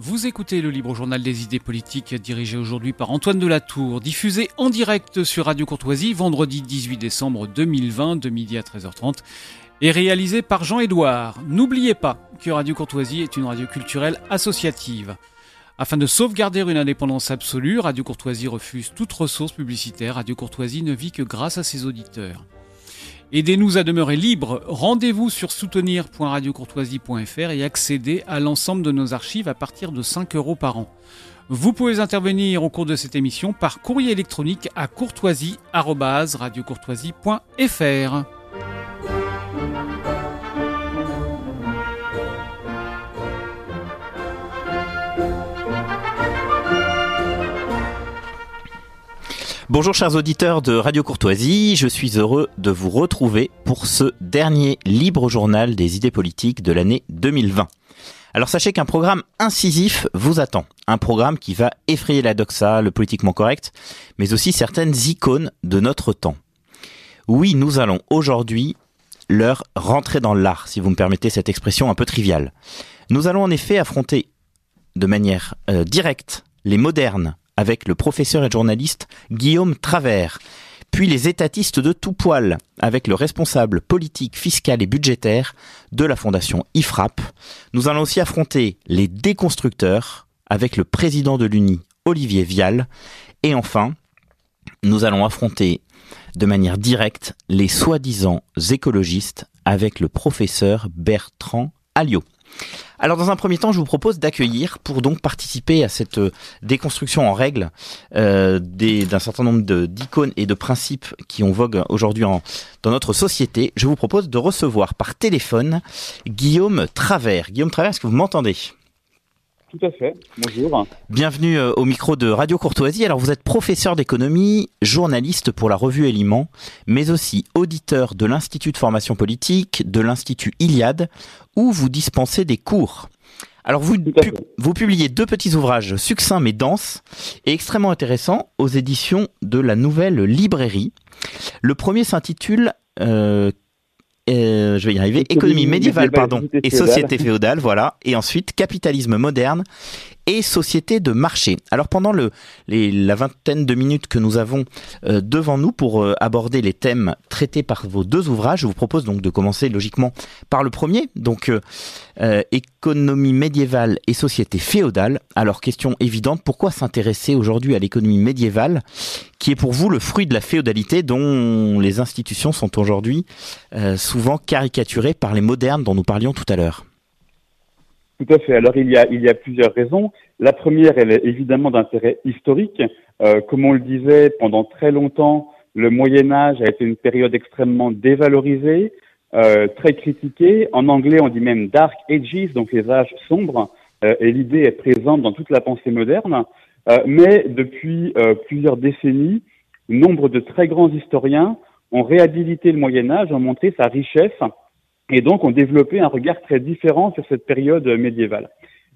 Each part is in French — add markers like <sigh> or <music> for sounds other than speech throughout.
Vous écoutez le libre journal des idées politiques dirigé aujourd'hui par Antoine Delatour, diffusé en direct sur Radio Courtoisie vendredi 18 décembre 2020 de midi à 13h30 et réalisé par Jean-Édouard. N'oubliez pas que Radio Courtoisie est une radio culturelle associative. Afin de sauvegarder une indépendance absolue, Radio Courtoisie refuse toute ressource publicitaire. Radio Courtoisie ne vit que grâce à ses auditeurs. Aidez-nous à demeurer libres. Rendez-vous sur soutenir.radiocourtoisie.fr et accédez à l'ensemble de nos archives à partir de 5 euros par an. Vous pouvez intervenir au cours de cette émission par courrier électronique à courtoisie.radiocourtoisie.fr. Bonjour chers auditeurs de Radio Courtoisie, je suis heureux de vous retrouver pour ce dernier libre journal des idées politiques de l'année 2020. Alors sachez qu'un programme incisif vous attend, un programme qui va effrayer la doxa, le politiquement correct, mais aussi certaines icônes de notre temps. Oui, nous allons aujourd'hui leur rentrer dans l'art, si vous me permettez cette expression un peu triviale. Nous allons en effet affronter de manière euh, directe les modernes avec le professeur et journaliste Guillaume Travers, puis les étatistes de tout poil avec le responsable politique, fiscal et budgétaire de la fondation IFRAP. Nous allons aussi affronter les déconstructeurs avec le président de l'UNI, Olivier Vial. Et enfin, nous allons affronter de manière directe les soi-disant écologistes avec le professeur Bertrand Alliot. Alors dans un premier temps, je vous propose d'accueillir pour donc participer à cette euh, déconstruction en règle euh, d'un certain nombre d'icônes et de principes qui ont vogue aujourd'hui dans notre société. Je vous propose de recevoir par téléphone Guillaume Travers. Guillaume Travers, est-ce que vous m'entendez? Tout à fait. Bonjour. Bienvenue euh, au micro de Radio Courtoisie. Alors vous êtes professeur d'économie, journaliste pour la revue Éléments, mais aussi auditeur de l'Institut de formation politique, de l'Institut Iliade, où vous dispensez des cours. Alors vous, vous publiez deux petits ouvrages succincts mais denses et extrêmement intéressants aux éditions de la Nouvelle Librairie. Le premier s'intitule euh, euh, je vais y arriver, économie, médiévale, pardon, et société féodale, voilà, et ensuite capitalisme moderne et société de marché. Alors pendant le, les, la vingtaine de minutes que nous avons euh, devant nous pour euh, aborder les thèmes traités par vos deux ouvrages, je vous propose donc de commencer logiquement par le premier, donc euh, économie médiévale et société féodale. Alors question évidente, pourquoi s'intéresser aujourd'hui à l'économie médiévale, qui est pour vous le fruit de la féodalité dont les institutions sont aujourd'hui souvent caricaturées par les modernes dont nous parlions tout à l'heure? Tout à fait. Alors il y a, il y a plusieurs raisons. La première, elle est évidemment d'intérêt historique. Euh, comme on le disait, pendant très longtemps, le Moyen Âge a été une période extrêmement dévalorisée, euh, très critiquée. En anglais, on dit même Dark Ages, donc les âges sombres. Euh, et l'idée est présente dans toute la pensée moderne. Mais depuis plusieurs décennies, nombre de très grands historiens ont réhabilité le Moyen Âge, ont montré sa richesse et donc ont développé un regard très différent sur cette période médiévale.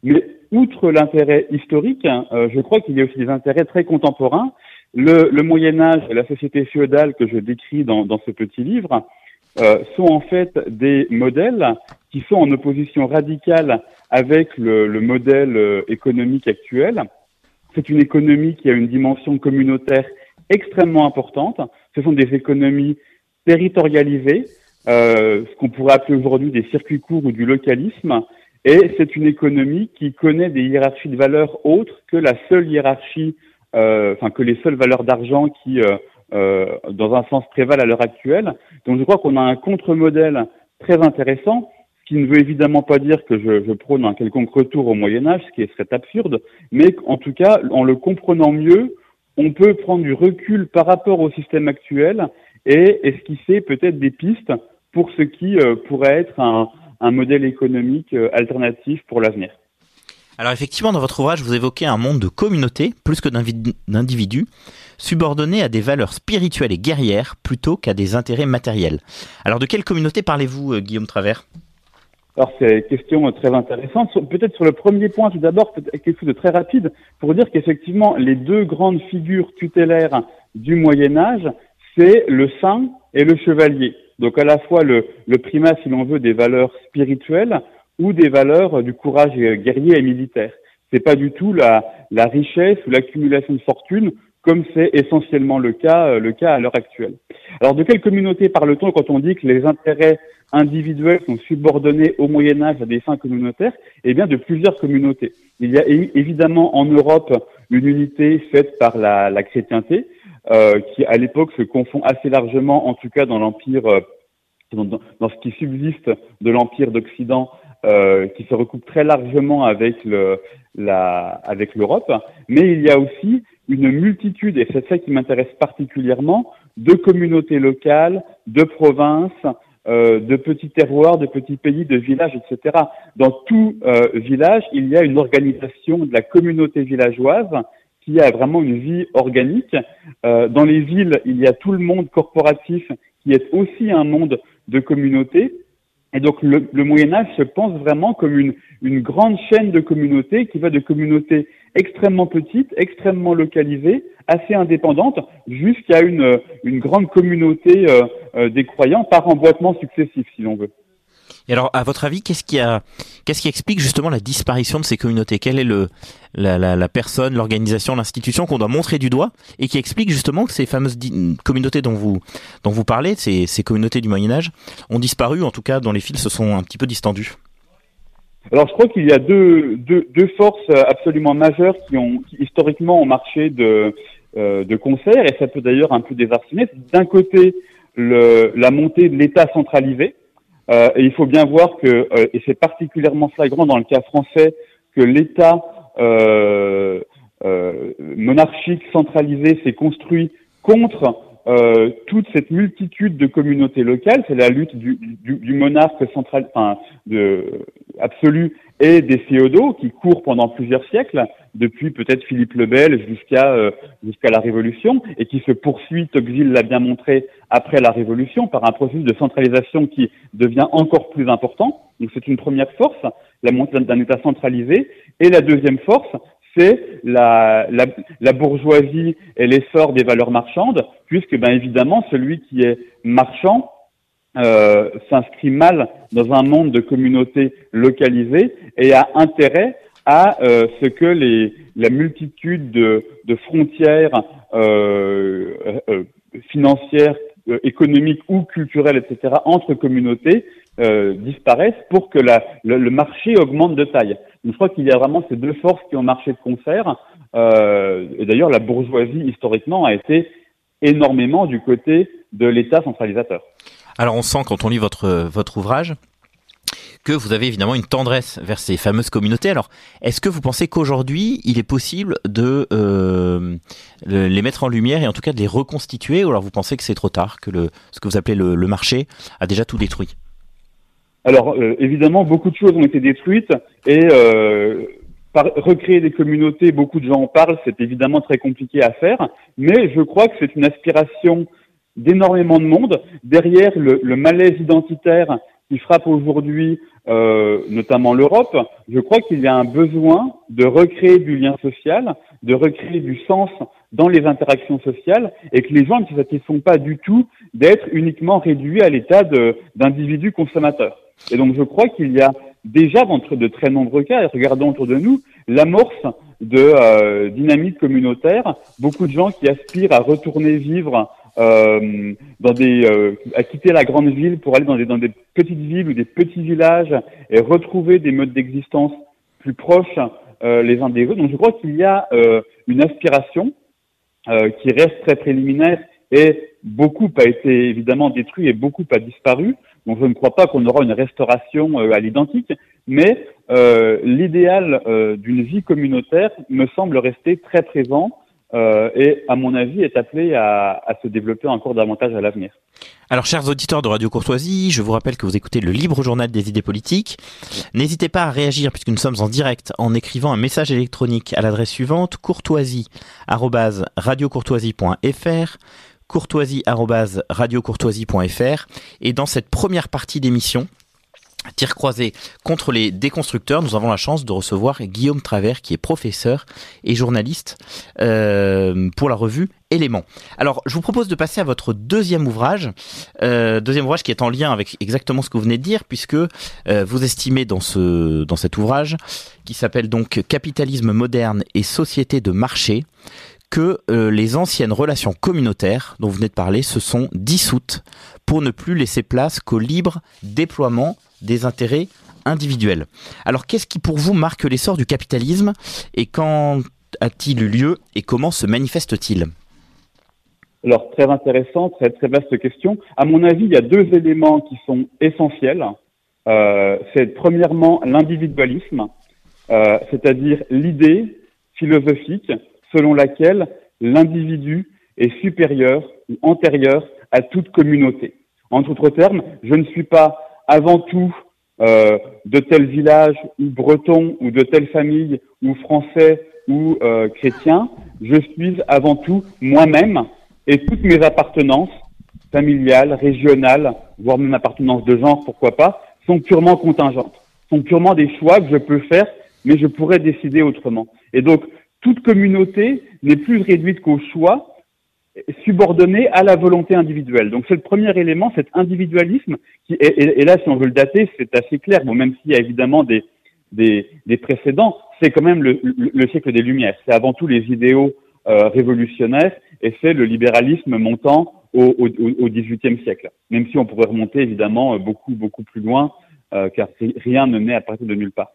Mais outre l'intérêt historique, hein, euh, je crois qu'il y a aussi des intérêts très contemporains. Le, le Moyen Âge et la société féodale que je décris dans, dans ce petit livre euh, sont en fait des modèles qui sont en opposition radicale avec le, le modèle euh, économique actuel. C'est une économie qui a une dimension communautaire extrêmement importante. Ce sont des économies territorialisées, ce qu'on pourrait appeler aujourd'hui des circuits courts ou du localisme. Et c'est une économie qui connaît des hiérarchies de valeurs autres que la seule hiérarchie, euh, enfin que les seules valeurs d'argent qui, euh, euh, dans un sens, prévalent à l'heure actuelle. Donc je crois qu'on a un contre-modèle très intéressant, qui ne veut évidemment pas dire que je, je prône un quelconque retour au Moyen Âge, ce qui serait absurde, mais en tout cas, en le comprenant mieux, on peut prendre du recul par rapport au système actuel et esquisser peut-être des pistes pour ce qui euh, pourrait être un, un modèle économique euh, alternatif pour l'avenir. Alors effectivement, dans votre ouvrage, vous évoquez un monde de communauté plus que d'individus, subordonnés à des valeurs spirituelles et guerrières plutôt qu'à des intérêts matériels. Alors de quelle communauté parlez-vous, euh, Guillaume Travers? Alors c'est une question très intéressante. Peut-être sur le premier point, tout d'abord, quelque chose de très rapide, pour dire qu'effectivement, les deux grandes figures tutélaires du Moyen Âge, c'est le saint et le chevalier. Donc à la fois le, le primat, si l'on veut, des valeurs spirituelles ou des valeurs du courage guerrier et militaire. c'est pas du tout la, la richesse ou l'accumulation de fortune comme c'est essentiellement le cas, euh, le cas à l'heure actuelle. Alors de quelle communauté parle-t-on quand on dit que les intérêts individuels sont subordonnés au Moyen Âge à des fins communautaires? Eh bien de plusieurs communautés. Il y a évidemment en Europe une unité faite par la, la chrétienté, euh, qui à l'époque se confond assez largement, en tout cas dans l'empire, euh, dans, dans, ce qui subsiste de l'empire d'Occident, euh, qui se recoupe très largement avec le, la, avec l'Europe. Mais il y a aussi une multitude, et c'est ça qui m'intéresse particulièrement, de communautés locales, de provinces, euh, de petits terroirs, de petits pays, de villages, etc. Dans tout euh, village, il y a une organisation de la communauté villageoise qui a vraiment une vie organique. Euh, dans les villes, il y a tout le monde corporatif qui est aussi un monde de communauté. Et donc le, Moyen Âge se pense vraiment comme une, une grande chaîne de communautés qui va de communautés extrêmement petites, extrêmement localisées, assez indépendantes, jusqu'à une, une grande communauté euh, euh, des croyants par emboîtement successif, si l'on veut. Et alors, à votre avis, qu'est-ce qui a, qu'est-ce qui explique justement la disparition de ces communautés? Quelle est le, la, la, personne, l'organisation, l'institution qu'on doit montrer du doigt et qui explique justement que ces fameuses communautés dont vous, dont vous parlez, ces, ces communautés du Moyen Âge, ont disparu, en tout cas, dont les fils se sont un petit peu distendus? Alors je crois qu'il y a deux, deux, deux, forces absolument majeures qui ont historiquement ont marché de, euh, de concert et ça peut d'ailleurs un peu désarçonner. D'un côté, le, la montée de l'État centralisé, euh, il faut bien voir que, euh, et c'est particulièrement flagrant dans le cas français, que l'État euh, monarchique centralisé s'est construit contre euh, toute cette multitude de communautés locales. C'est la lutte du, du, du monarque central, enfin, de, absolu et des féodaux qui courent pendant plusieurs siècles, depuis peut-être Philippe le Bel jusqu'à euh, jusqu'à la Révolution, et qui se poursuit, Tocqueville l'a bien montré, après la Révolution, par un processus de centralisation qui devient encore plus important. Donc c'est une première force, la montée d'un État centralisé. Et la deuxième force, c'est la, la, la, bourgeoisie et l'essor des valeurs marchandes, puisque ben évidemment celui qui est marchand euh, s'inscrit mal dans un monde de communautés localisées et a intérêt à euh, ce que les, la multitude de, de frontières euh, euh financières, euh, économiques ou culturelles, etc., entre communautés disparaissent pour que le, marché augmente de taille. Donc, je crois qu'il y a vraiment ces deux forces qui ont marché de concert. et d'ailleurs, la bourgeoisie, historiquement, a été énormément du côté de l'État centralisateur. Alors on sent quand on lit votre, ouvrage que vous avez évidemment une tendresse vers ces fameuses communautés. Alors, est-ce que vous pensez qu'aujourd'hui, il est possible de euh, les mettre en lumière et en tout cas de les reconstituer, ou alors vous pensez que c'est trop tard, que ce que vous appelez le, le marché a déjà tout détruit? Alors, euh, évidemment, beaucoup de choses ont été détruites et euh, par, recréer des communautés, beaucoup de gens en parlent, c'est évidemment très compliqué à faire, mais je crois que c'est une aspiration d'énormément de monde. Derrière le, le, malaise identitaire qui frappe aujourd'hui euh, notamment l'Europe, je crois qu'il y a un besoin de recréer du lien social, de recréer du sens dans les interactions sociales et que les gens ne se satisfont pas du tout d'être uniquement réduits à l'état d'individus consommateurs. Et donc je crois qu'il y a déjà dans de très nombreux cas, et regardons autour de nous, l'amorce de euh, dynamique communautaire, beaucoup de gens qui aspirent à retourner vivre euh, dans des, euh, à quitter la grande ville pour aller dans des, dans des petites villes ou des petits villages et retrouver des modes d'existence plus proches euh, les uns des autres. Donc je crois qu'il y a une aspiration qui reste très préliminaire et beaucoup a été évidemment détruit et beaucoup a disparu. Donc je ne crois pas qu'on aura une restauration à l'identique, mais l'idéal d'une vie communautaire me semble rester très présent euh, et à mon avis est appelé à, à, se développer encore davantage à l'avenir. Alors chers auditeurs de Radio Courtoisie, je vous rappelle que vous écoutez le libre journal des idées politiques. N'hésitez pas à réagir puisque nous sommes en direct en écrivant un message électronique à l'adresse suivante courtoisie@radiocourtoisie.fr courtoisie@radiocourtoisie.fr et dans cette première partie d'émission, Tir croisé contre les déconstructeurs, nous avons la chance de recevoir Guillaume Travers, qui est professeur et journaliste euh, pour la revue élément. Alors, je vous propose de passer à votre deuxième ouvrage, euh, deuxième ouvrage qui est en lien avec exactement ce que vous venez de dire, puisque euh, vous estimez dans ce dans cet ouvrage, qui s'appelle donc Capitalisme moderne et société de marché, que euh, les anciennes relations communautaires dont vous venez de parler se sont dissoutes pour ne plus laisser place qu'au libre déploiement des intérêts individuels. Alors qu'est-ce qui pour vous marque l'essor du capitalisme et quand a-t-il eu lieu et comment se manifeste-t-il? Alors très intéressant, très, très vaste question. À mon avis, il y a deux éléments qui sont essentiels. Euh, c'est premièrement l'individualisme, euh, c'est-à-dire l'idée philosophique selon laquelle l'individu est supérieur ou antérieur à toute communauté. En d'autres termes, je ne suis pas avant tout euh, de tel village ou breton ou de telle famille ou français ou euh, chrétien, je suis avant tout moi-même et toutes mes appartenances familiales, régionales, voire même appartenances de genre, pourquoi pas, sont purement contingentes, sont purement des choix que je peux faire, mais je pourrais décider autrement. Et donc, toute communauté n'est plus réduite qu'au choix, subordonné à la volonté individuelle. Donc c'est le premier élément, cet individualisme, qui, et, et, là si on veut le dater, c'est assez clair, bon, même s'il y a évidemment des, des, précédents, c'est quand même le, le, siècle des Lumières, c'est avant tout les idéaux euh, révolutionnaires, et c'est le libéralisme montant au, au, au siècle, même si on pourrait remonter évidemment beaucoup, beaucoup plus loin, euh, car rien ne naît à partir de nulle part.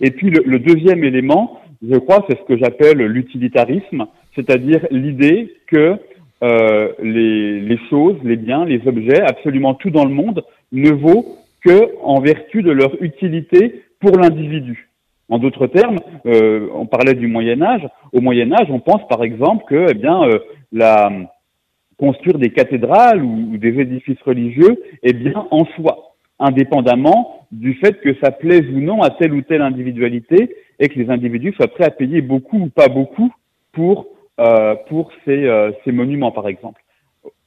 et puis le, le deuxième élément, je crois, c'est ce que j'appelle l'utilitarisme, c'est-à-dire l'idée que euh, les, les, choses, les biens, les objets, absolument tout dans le monde ne vaut que en vertu de leur utilité pour l'individu. En d'autres termes, euh, on parlait du Moyen Âge. Au Moyen Âge, on pense par exemple que, eh bien, euh, la construire des cathédrales ou, ou, des édifices religieux est bien en soi, indépendamment du fait que ça plaise ou non à telle ou telle individualité et que les individus soient prêts à payer beaucoup ou pas beaucoup pour euh, pour ces, euh, ces monuments, par exemple.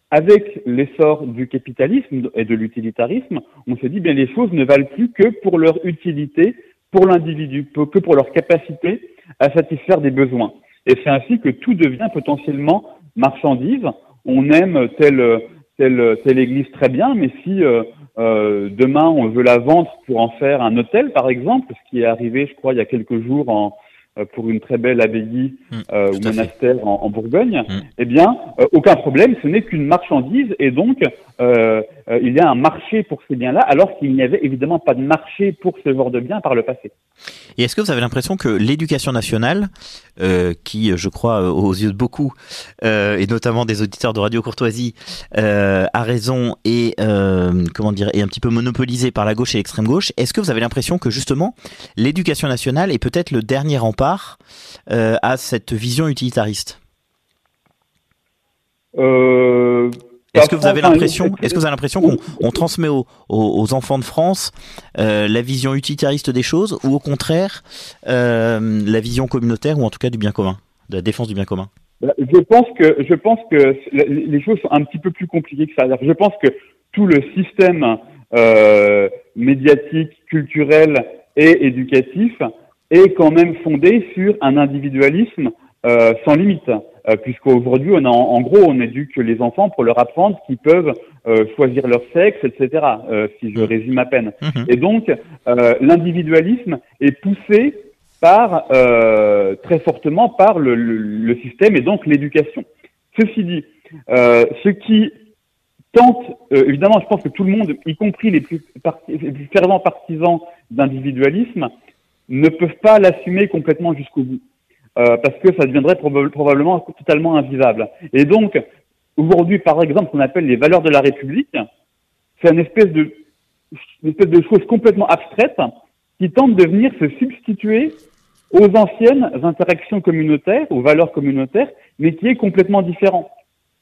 Avec l'essor du capitalisme et de l'utilitarisme, on se dit bien les choses ne valent plus que pour leur utilité, pour l'individu, que pour leur capacité à satisfaire des besoins. Et c'est ainsi que tout devient potentiellement marchandise. On aime telle telle telle église très bien, mais si euh, euh, demain on veut la vendre pour en faire un hôtel, par exemple, ce qui est arrivé, je crois, il y a quelques jours en pour une très belle abbaye mmh, euh, ou monastère en, en, Bourgogne, mmh. eh bien, euh, aucun problème, ce n'est qu'une marchandise et donc euh, euh, il y a un marché pour ces biens-là, alors qu'il n'y avait évidemment pas de marché pour ce genre de biens par le passé. Et est-ce que vous avez l'impression que l'éducation nationale, euh, qui, je crois, aux yeux de beaucoup, euh, et notamment des auditeurs de Radio Courtoisie, euh, a raison et comment dire, est un petit peu monopolisée par la gauche et l'extrême gauche, est-ce que vous avez l'impression que justement l'éducation nationale est peut-être le dernier rempart à cette vision utilitariste. Euh, est-ce que vous avez l'impression, est-ce que vous avez l'impression qu'on on transmet aux, aux, enfants de France euh, la vision utilitariste des choses, ou au contraire euh, la vision communautaire, ou en tout cas du bien commun, de la défense du bien commun? Bah, Je pense que je pense que les choses sont un petit peu plus compliquées que ça. Je pense que tout le système euh, médiatique, culturel et éducatif est quand même fondé sur un individualisme euh, sans limite, euh, puisqu'aujourd'hui, on a, en, gros, on éduque les enfants pour leur apprendre qu'ils peuvent euh, choisir leur sexe, etc. Euh, si je mmh. résume à peine. Mmh. Et donc, euh, l'individualisme est poussé par très fortement par le, le, le, système et donc l'éducation. Ceci dit, ce qui tente, évidemment, je pense que tout le monde, y compris les plus, les plus fervents partisans d'individualisme, ne peuvent pas l'assumer complètement jusqu'au bout. Euh, parce que ça deviendrait prob probablement totalement invivable. Et donc, aujourd'hui, par exemple, ce qu'on appelle les valeurs de la République, c'est une espèce de, une espèce de chose complètement abstraite qui tente de venir se substituer aux anciennes interactions communautaires, aux valeurs communautaires, mais qui est complètement différent.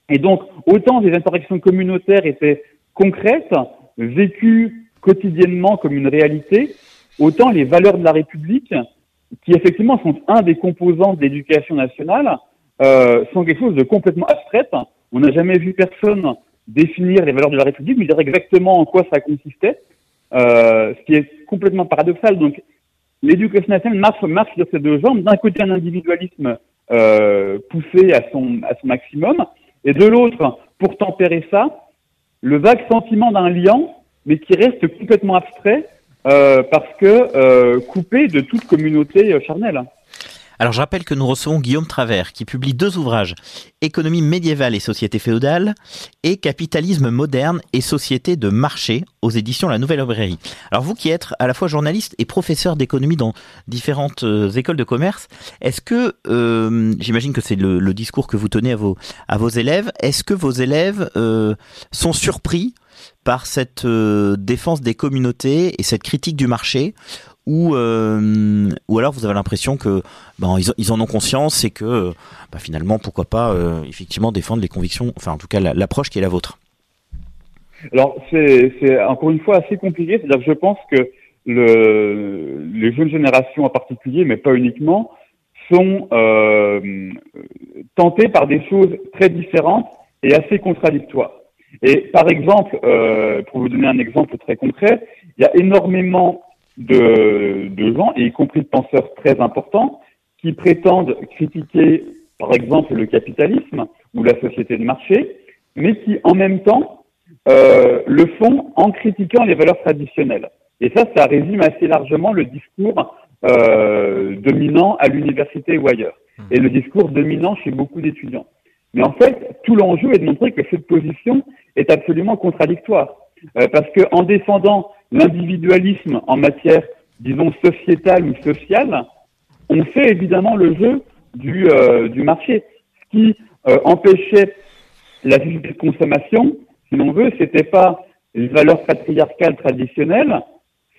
Et donc, autant les interactions communautaires étaient concrètes, vécues quotidiennement comme une réalité, autant les valeurs de la République qui effectivement sont un des composants de l'éducation nationale, euh, sont quelque chose de complètement abstrait. On n'a jamais vu personne définir les valeurs de la République, mais dire exactement en quoi ça consistait, euh, ce qui est complètement paradoxal. Donc, l'éducation nationale marche, sur ces deux jambes. D'un côté, un individualisme euh, poussé à son, à son maximum, et de l'autre, pour tempérer ça, le vague sentiment d'un lien, mais qui reste complètement abstrait euh, parce que euh, coupé de toute communauté euh, charnelle. Alors je rappelle que nous recevons Guillaume Travers qui publie deux ouvrages, Économie médiévale et société féodale et Capitalisme moderne et société de marché aux éditions La Nouvelle Librairie. Alors vous qui êtes à la fois journaliste et professeur d'économie dans différentes écoles de commerce, est-ce que, j'imagine que c'est le, discours que vous tenez à vos, à vos élèves, est-ce que vos élèves sont surpris par cette euh, défense des communautés et cette critique du marché ou, euh, ou alors vous avez l'impression que ben, ils, ils, en ont conscience et que ben, finalement pourquoi pas euh, effectivement défendre les convictions, enfin en tout cas l'approche qui est la vôtre. Alors c'est encore une fois assez compliqué, c'est-à-dire je pense que le, les jeunes générations en particulier, mais pas uniquement, sont euh, tentées par des choses très différentes et assez contradictoires. Et par exemple, euh, pour vous donner un exemple très concret, il y a énormément de, de gens, et y compris de penseurs très importants, qui prétendent critiquer, par exemple, le capitalisme ou la société de marché, mais qui, en même temps, euh, le font en critiquant les valeurs traditionnelles. Et ça, ça résume assez largement le discours euh, dominant à l'université ou ailleurs, mmh. et le discours dominant chez beaucoup d'étudiants. Mais en fait, tout l'enjeu est de montrer que cette position est absolument contradictoire. Euh, parce qu'en défendant l'individualisme en matière, disons, sociétale ou sociale, on fait évidemment le jeu du, euh, du marché. Ce qui euh, empêchait la société de consommation, si l'on veut, c'était pas les valeurs patriarcales traditionnelles,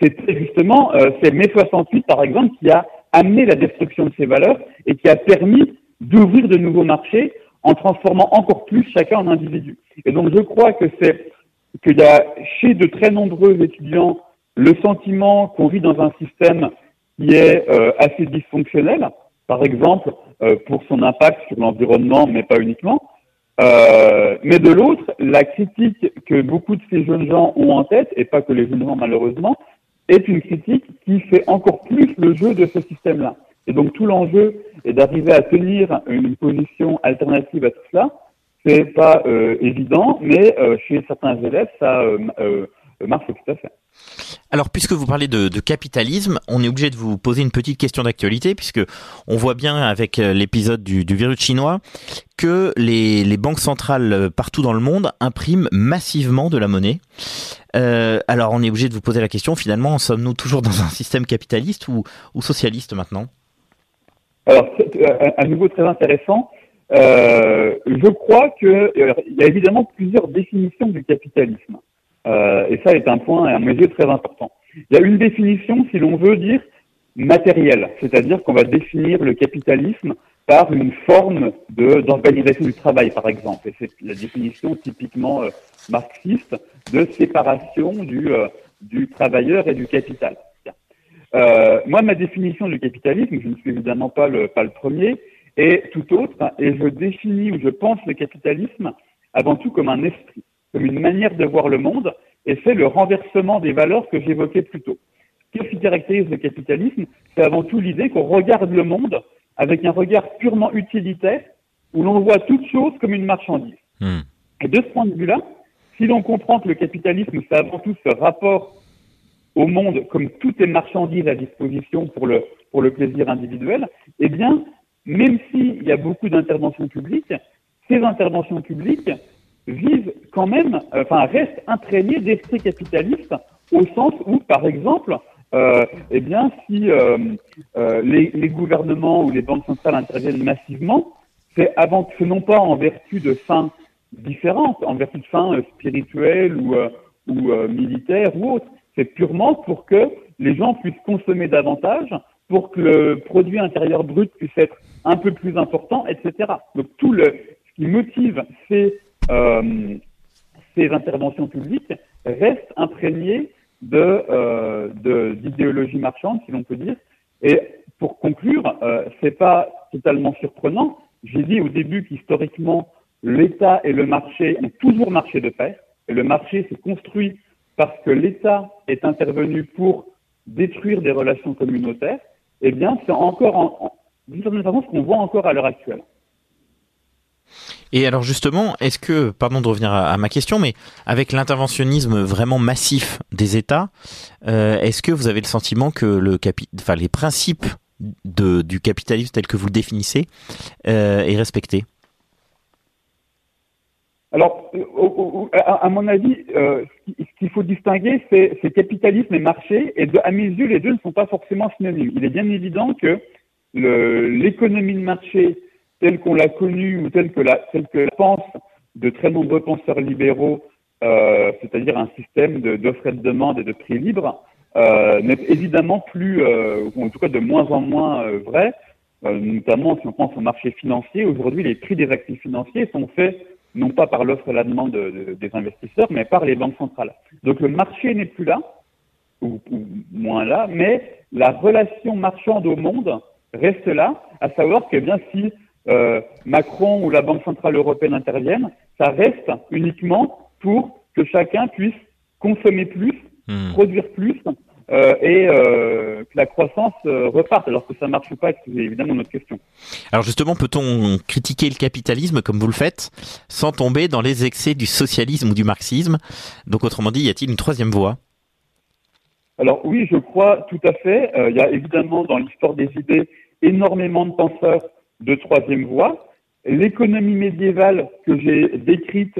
c'était justement, euh, c'est mai 68 par exemple qui a amené la destruction de ces valeurs et qui a permis d'ouvrir de nouveaux marchés en transformant encore plus chacun en individu. Et donc je crois que c'est qu'il y a chez de très nombreux étudiants le sentiment qu'on vit dans un système qui est euh, assez dysfonctionnel, par exemple euh, pour son impact sur l'environnement, mais pas uniquement. Euh, mais de l'autre, la critique que beaucoup de ces jeunes gens ont en tête, et pas que les jeunes gens malheureusement, est une critique qui fait encore plus le jeu de ce système-là. Et donc tout l'enjeu est d'arriver à tenir une position alternative à tout cela. C'est pas euh, évident, mais euh, chez certains élèves, ça euh, marche tout à fait. Alors, puisque vous parlez de, capitalisme, on est obligé de vous poser une petite question d'actualité, puisque on voit bien avec l'épisode du, virus chinois que les, banques centrales partout dans le monde impriment massivement de la monnaie. Alors, on est obligé de vous poser la question, finalement, sommes-nous toujours dans un système capitaliste ou socialiste maintenant? Alors, à nouveau très intéressant. Euh, je crois qu'il euh, y a évidemment plusieurs définitions du capitalisme. Euh, et ça est un point, à mes yeux, très important. Il y a une définition, si l'on veut dire, matérielle, c'est-à-dire qu'on va définir le capitalisme par une forme d'organisation du travail, par exemple. Et c'est la définition typiquement euh, marxiste de séparation du, euh, du travailleur et du capital. Euh, moi, ma définition du capitalisme, je ne suis évidemment pas le, pas le premier, est tout autre, et je définis ou je pense le capitalisme avant tout comme un esprit, comme une manière de voir le monde, et c'est le renversement des valeurs que j'évoquais plus tôt. Qu'est-ce qui caractérise le capitalisme C'est avant tout l'idée qu'on regarde le monde avec un regard purement utilitaire, où l'on voit toute chose comme une marchandise. Hmm. Et de ce point de vue-là, si l'on comprend que le capitalisme, c'est avant tout ce rapport au monde comme tout est marchandise à disposition pour le, pour le plaisir individuel, eh bien, même s'il y a beaucoup d'interventions publiques, ces interventions publiques visent quand même, enfin, restent imprégnées d'esprit capitaliste au sens où, par exemple, euh, eh bien, si euh, euh, les, les, gouvernements ou les banques centrales interviennent massivement, c'est avant tout, non pas en vertu de fins différentes, en vertu de fins spirituelles ou, militaires ou autres, c'est purement pour que les gens puissent consommer davantage, pour que le produit intérieur brut puisse être un peu plus important, etc. Donc tout le, ce qui motive ces, euh, ces interventions publiques reste imprégné de euh, d'idéologie marchande, si l'on peut dire. Et pour conclure, euh, c'est pas totalement surprenant. J'ai dit au début qu'historiquement, l'État et le marché ont toujours marché de pair, et le marché s'est construit parce que l'État est intervenu pour détruire des relations communautaires, eh bien, c'est encore en, d'une certaine façon, ce qu'on voit encore à l'heure actuelle. Et alors justement, est-ce que, pardon de revenir à, ma question, mais avec l'interventionnisme vraiment massif des États, euh, est-ce que vous avez le sentiment que le enfin, les principes du capitalisme tel que vous le définissez euh, est respecté? Alors, à, mon avis, euh, ce qu'il faut distinguer, c'est capitalisme et marché, et de, à mes yeux, les deux ne sont pas forcément synonymes. Il est bien évident que l'économie de marché telle qu'on l'a connue ou telle que la, telle que la pensent de très nombreux penseurs libéraux, euh, c'est-à-dire un système d'offres et de demande et de prix libre, euh, n'est évidemment plus, euh, ou en tout cas de moins en moins euh, vrai, notamment si on pense au marché financier. Aujourd'hui, les prix des actifs financiers sont faits non pas par l'offre et la demande de, des investisseurs, mais par les banques centrales. Donc le marché n'est plus là, ou, ou moins là, mais la relation marchande au monde reste là, à savoir que bien si euh, Macron ou la Banque Centrale Européenne interviennent, ça reste uniquement pour que chacun puisse consommer plus, hmm. produire plus, euh, et euh, que la croissance euh, reparte. Alors que ça marche ou pas, c'est évidemment notre question. Alors justement, peut-on critiquer le capitalisme comme vous le faites, sans tomber dans les excès du socialisme ou du marxisme? Donc autrement dit, y a-t-il une troisième voie? Alors oui, je crois tout à fait. Il y a évidemment dans l'histoire des idées énormément de penseurs de troisième voie. L'économie médiévale que j'ai décrite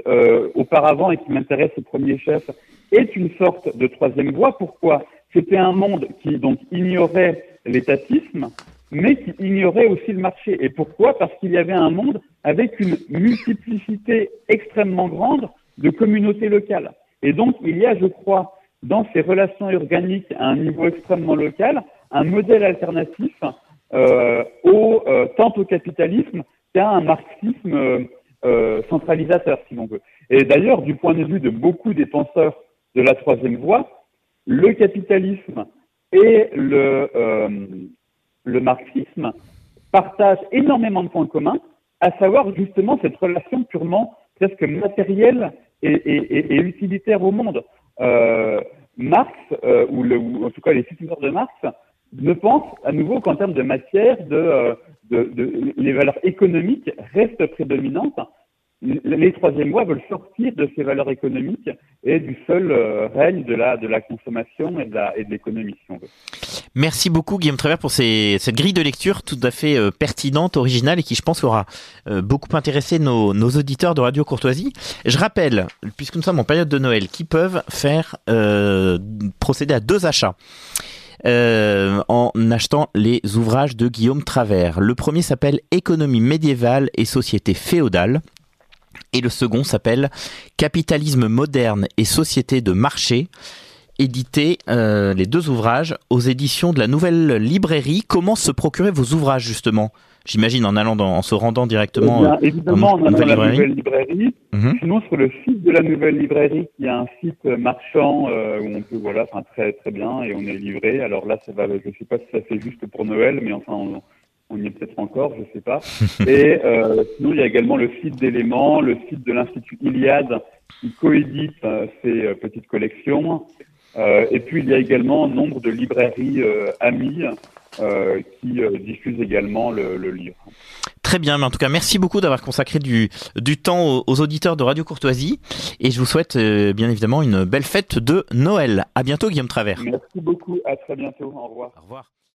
auparavant et qui m'intéresse au premier chef est une sorte de troisième voie. Pourquoi? C'était un monde qui donc ignorait l'étatisme, mais qui ignorait aussi le marché. Et pourquoi? Parce qu'il y avait un monde avec une multiplicité extrêmement grande de communautés locales. Et donc, il y a, je crois, dans ces relations organiques à un niveau extrêmement local, un modèle alternatif euh, au, euh, tant au capitalisme qu'à un marxisme euh, centralisateur, si l'on veut. Et d'ailleurs, du point de vue de beaucoup des penseurs de la troisième voie, le capitalisme et le, le marxisme partagent énormément de points communs, à savoir justement cette relation purement presque matérielle et, utilitaire au monde. Euh, Marx, euh, ou, en tout cas les successeurs de Marx, ne pense à nouveau qu'en termes de matière, euh, de, les valeurs économiques restent prédominantes. Les troisième voies veulent sortir de ces valeurs économiques et du seul euh, règne de la, de la consommation et de, l'économie. Merci beaucoup Guillaume Travers pour cette grille de lecture tout à fait euh, pertinente, originale et qui je pense aura beaucoup intéressé nos, auditeurs de Radio Courtoisie. Je rappelle, puisque nous sommes en période de Noël, qui peuvent faire procéder à deux achats. Euh, en achetant les ouvrages de Guillaume Travers. Le premier s'appelle Économie médiévale et société féodale. Et le second s'appelle Capitalisme moderne et société de marché édité euh, les deux ouvrages aux éditions de la nouvelle librairie. Comment se procurer vos ouvrages justement? J'imagine en allant dans, en se rendant directement. Eh évidemment, dans, la nouvelle librairie. Mhm. Sinon, sur le site de la nouvelle librairie, qui est un site marchand euh, où on peut, voilà, enfin très très bien, et on est livré. Alors là, ça va. Je sais pas si ça fait juste pour Noël, mais enfin, on, on y est peut-être encore, je sais pas. <laughs> et euh, sinon, il y a également le site d'éléments, le site de l'Institut Iliade qui coédite euh, ces euh, petites collections. Euh, et puis, il y a également nombre de librairies amies euh, qui euh, diffuse également le, le, livre. Très bien, mais en tout cas, merci beaucoup d'avoir consacré du, du temps aux, auditeurs de Radio Courtoisie. Et je vous souhaite euh, bien évidemment une belle fête de Noël. À bientôt, Guillaume Travers. Merci beaucoup, à très bientôt. Au revoir. Au revoir.